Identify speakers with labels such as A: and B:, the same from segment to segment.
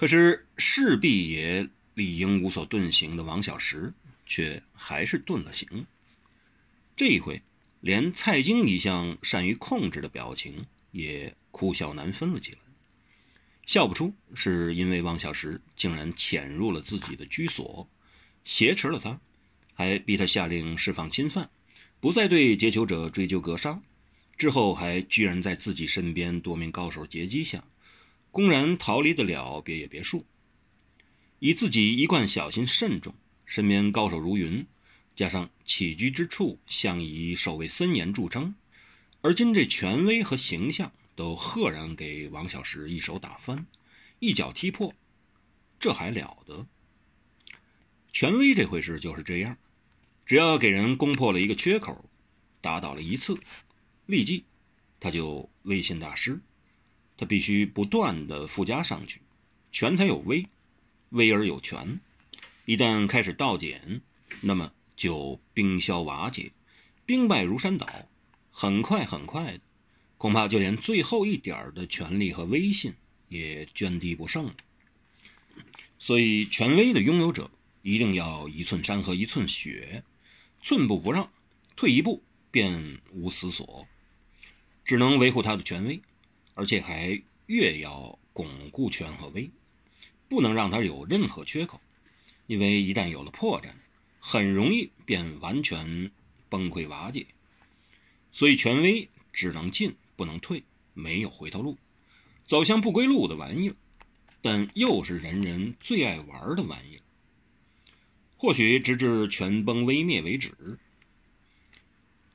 A: 可是势必也理应无所遁形的王小石，却还是遁了形。这一回，连蔡京一向善于控制的表情也哭笑难分了起来。笑不出，是因为王小石竟然潜入了自己的居所，挟持了他，还逼他下令释放侵犯，不再对劫囚者追究格杀。之后还居然在自己身边多名高手截击下，公然逃离得了别野别墅。以自己一贯小心慎重，身边高手如云，加上起居之处向以守卫森严著称，而今这权威和形象。都赫然给王小石一手打翻，一脚踢破，这还了得？权威这回事就是这样，只要给人攻破了一个缺口，打倒了一次，立即他就威信大失。他必须不断的附加上去，权才有威，威而有权。一旦开始倒减，那么就兵消瓦解，兵败如山倒，很快很快的。恐怕就连最后一点的权力和威信也涓滴不剩了。所以，权威的拥有者一定要一寸山河一寸血，寸步不让，退一步便无死所。只能维护他的权威，而且还越要巩固权和威，不能让他有任何缺口，因为一旦有了破绽，很容易便完全崩溃瓦解。所以，权威只能进。不能退，没有回头路，走向不归路的玩意儿，但又是人人最爱玩的玩意儿。或许直至全崩微灭为止。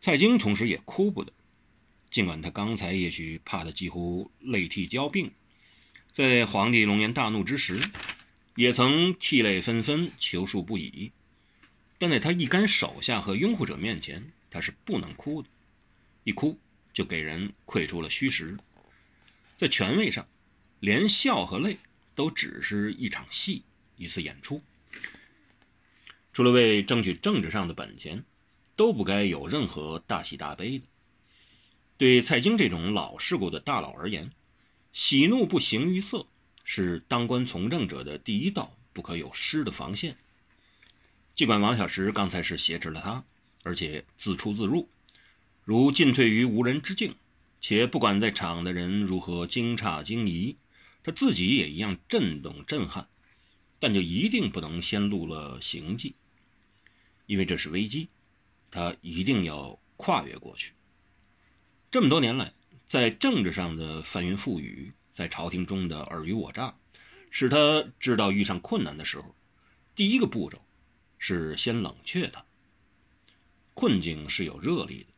A: 蔡京同时也哭不得，尽管他刚才也许怕得几乎泪涕交鬓，在皇帝龙颜大怒之时，也曾涕泪纷纷，求恕不已，但在他一干手下和拥护者面前，他是不能哭的，一哭。就给人窥出了虚实，在权位上，连笑和泪都只是一场戏，一次演出。除了为争取政治上的本钱，都不该有任何大喜大悲的。对蔡京这种老世故的大佬而言，喜怒不形于色，是当官从政者的第一道不可有失的防线。尽管王小石刚才是挟持了他，而且自出自入。如进退于无人之境，且不管在场的人如何惊诧惊疑，他自己也一样震动震撼，但就一定不能先露了行迹，因为这是危机，他一定要跨越过去。这么多年来，在政治上的翻云覆雨，在朝廷中的尔虞我诈，使他知道遇上困难的时候，第一个步骤是先冷却他。困境是有热力的。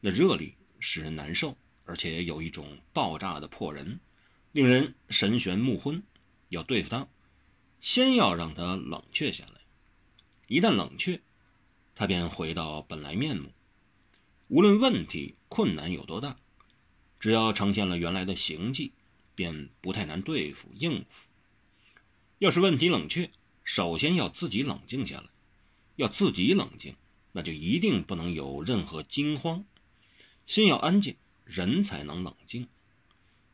A: 那热力使人难受，而且有一种爆炸的迫人，令人神玄目昏。要对付他，先要让他冷却下来。一旦冷却，他便回到本来面目。无论问题困难有多大，只要呈现了原来的形迹，便不太难对付应付。要是问题冷却，首先要自己冷静下来。要自己冷静，那就一定不能有任何惊慌。心要安静，人才能冷静。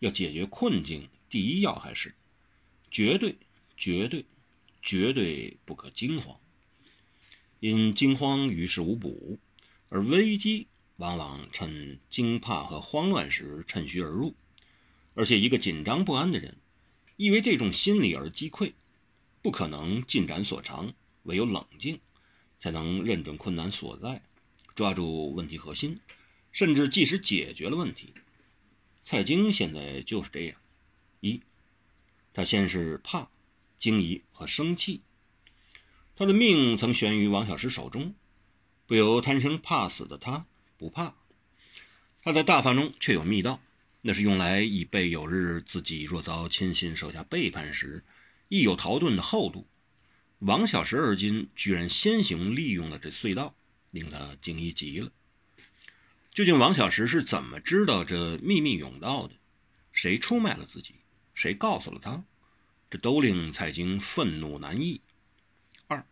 A: 要解决困境，第一要还是绝对、绝对、绝对不可惊慌。因惊慌于事无补，而危机往往趁惊怕和慌乱时趁虚而入。而且，一个紧张不安的人，因为这种心理而击溃，不可能进展所长。唯有冷静，才能认准困难所在，抓住问题核心。甚至即使解决了问题，蔡京现在就是这样：一，他先是怕、惊疑和生气。他的命曾悬于王小石手中，不由贪生怕死的他不怕。他在大饭中却有密道，那是用来以备有日自己若遭亲信手下背叛时，亦有逃遁的后路。王小石而今居然先行利用了这隧道，令他惊疑极了。究竟王小石是怎么知道这秘密甬道的？谁出卖了自己？谁告诉了他？这都令蔡京愤怒难抑。二，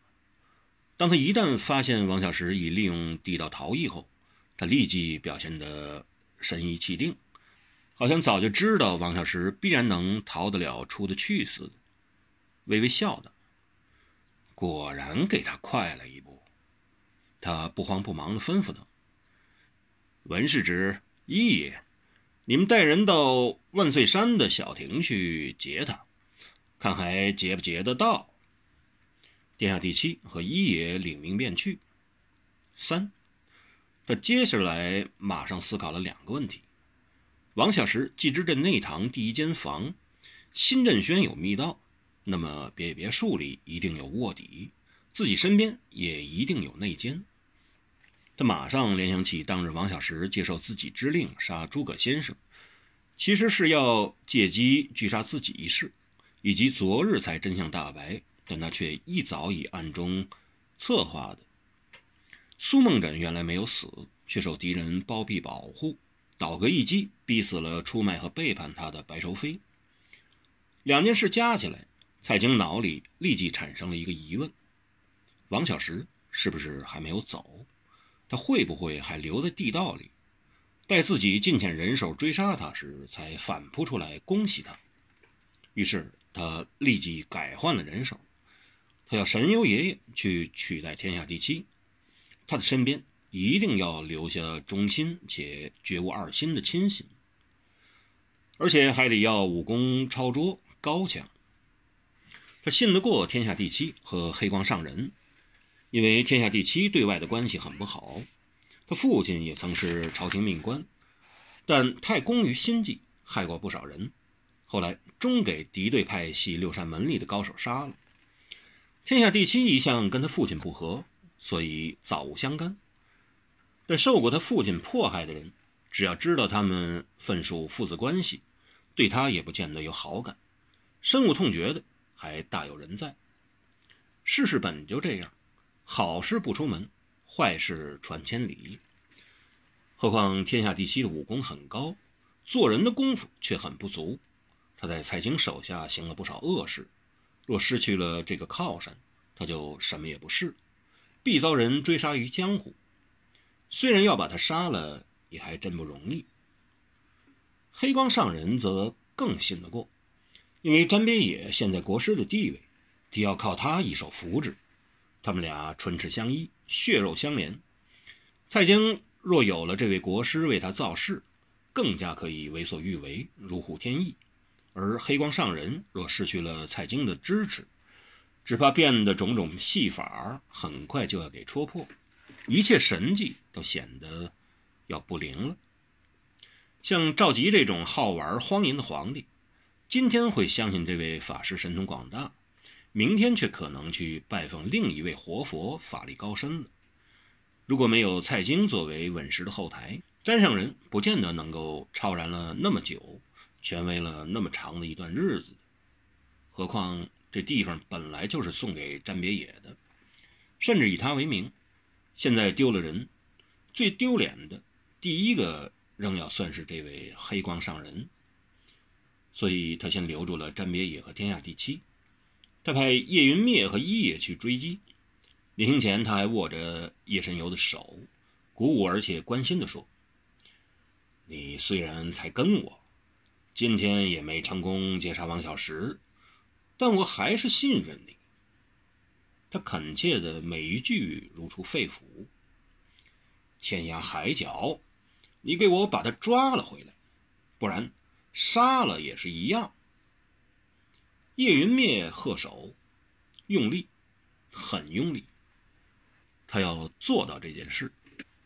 A: 当他一旦发现王小石已利用地道逃逸后，他立即表现得神怡气定，好像早就知道王小石必然能逃得了、出得去似的。微微笑道：“果然给他快了一步。”他不慌不忙地吩咐道：“文世直、一爷，你们带人到万岁山的小亭去劫他，看还劫不劫得到。”殿下第七和一爷领命便去。三，他接下来马上思考了两个问题：王小石既知镇内堂第一间房新镇轩有密道，那么别别墅里一定有卧底，自己身边也一定有内奸。他马上联想起当日王小石接受自己之令杀诸葛先生，其实是要借机狙杀自己一事，以及昨日才真相大白。但他却一早已暗中策划的。苏梦枕原来没有死，却受敌人包庇保护，倒戈一击，逼死了出卖和背叛他的白愁飞。两件事加起来，蔡京脑里立即产生了一个疑问：王小石是不是还没有走？他会不会还留在地道里，待自己尽遣人手追杀他时，才反扑出来恭喜他？于是他立即改换了人手。他要神游爷爷去取代天下第七，他的身边一定要留下忠心且绝无二心的亲信，而且还得要武功超卓高强。他信得过天下第七和黑光上人，因为天下第七对外的关系很不好，他父亲也曾是朝廷命官，但太功于心计，害过不少人，后来终给敌对派系六扇门里的高手杀了。天下第七一向跟他父亲不和，所以早无相干。但受过他父亲迫害的人，只要知道他们分属父子关系，对他也不见得有好感。深恶痛绝的还大有人在。世事本就这样，好事不出门，坏事传千里。何况天下第七的武功很高，做人的功夫却很不足。他在蔡京手下行了不少恶事。若失去了这个靠山，他就什么也不是，必遭人追杀于江湖。虽然要把他杀了，也还真不容易。黑光上人则更信得过，因为詹边野现在国师的地位，得要靠他一手扶植。他们俩唇齿相依，血肉相连。蔡京若有了这位国师为他造势，更加可以为所欲为，如虎添翼。而黑光上人若失去了蔡京的支持，只怕变的种种戏法很快就要给戳破，一切神迹都显得要不灵了。像赵佶这种好玩荒淫的皇帝，今天会相信这位法师神通广大，明天却可能去拜访另一位活佛，法力高深了。如果没有蔡京作为稳实的后台，詹上人不见得能够超然了那么久。权威了那么长的一段日子，何况这地方本来就是送给詹别野的，甚至以他为名，现在丢了人，最丢脸的第一个仍要算是这位黑光上人，所以他先留住了詹别野和天下第七，他派叶云灭和一野去追击，临行前他还握着叶神游的手，鼓舞而且关心地说：“你虽然才跟我。”今天也没成功劫杀王小石，但我还是信任你。他恳切的每一句如出肺腑。天涯海角，你给我把他抓了回来，不然杀了也是一样。叶云灭贺手，用力，很用力。他要做到这件事，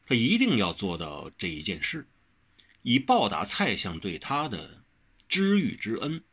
A: 他一定要做到这一件事，以报答蔡相对他的。知遇之恩。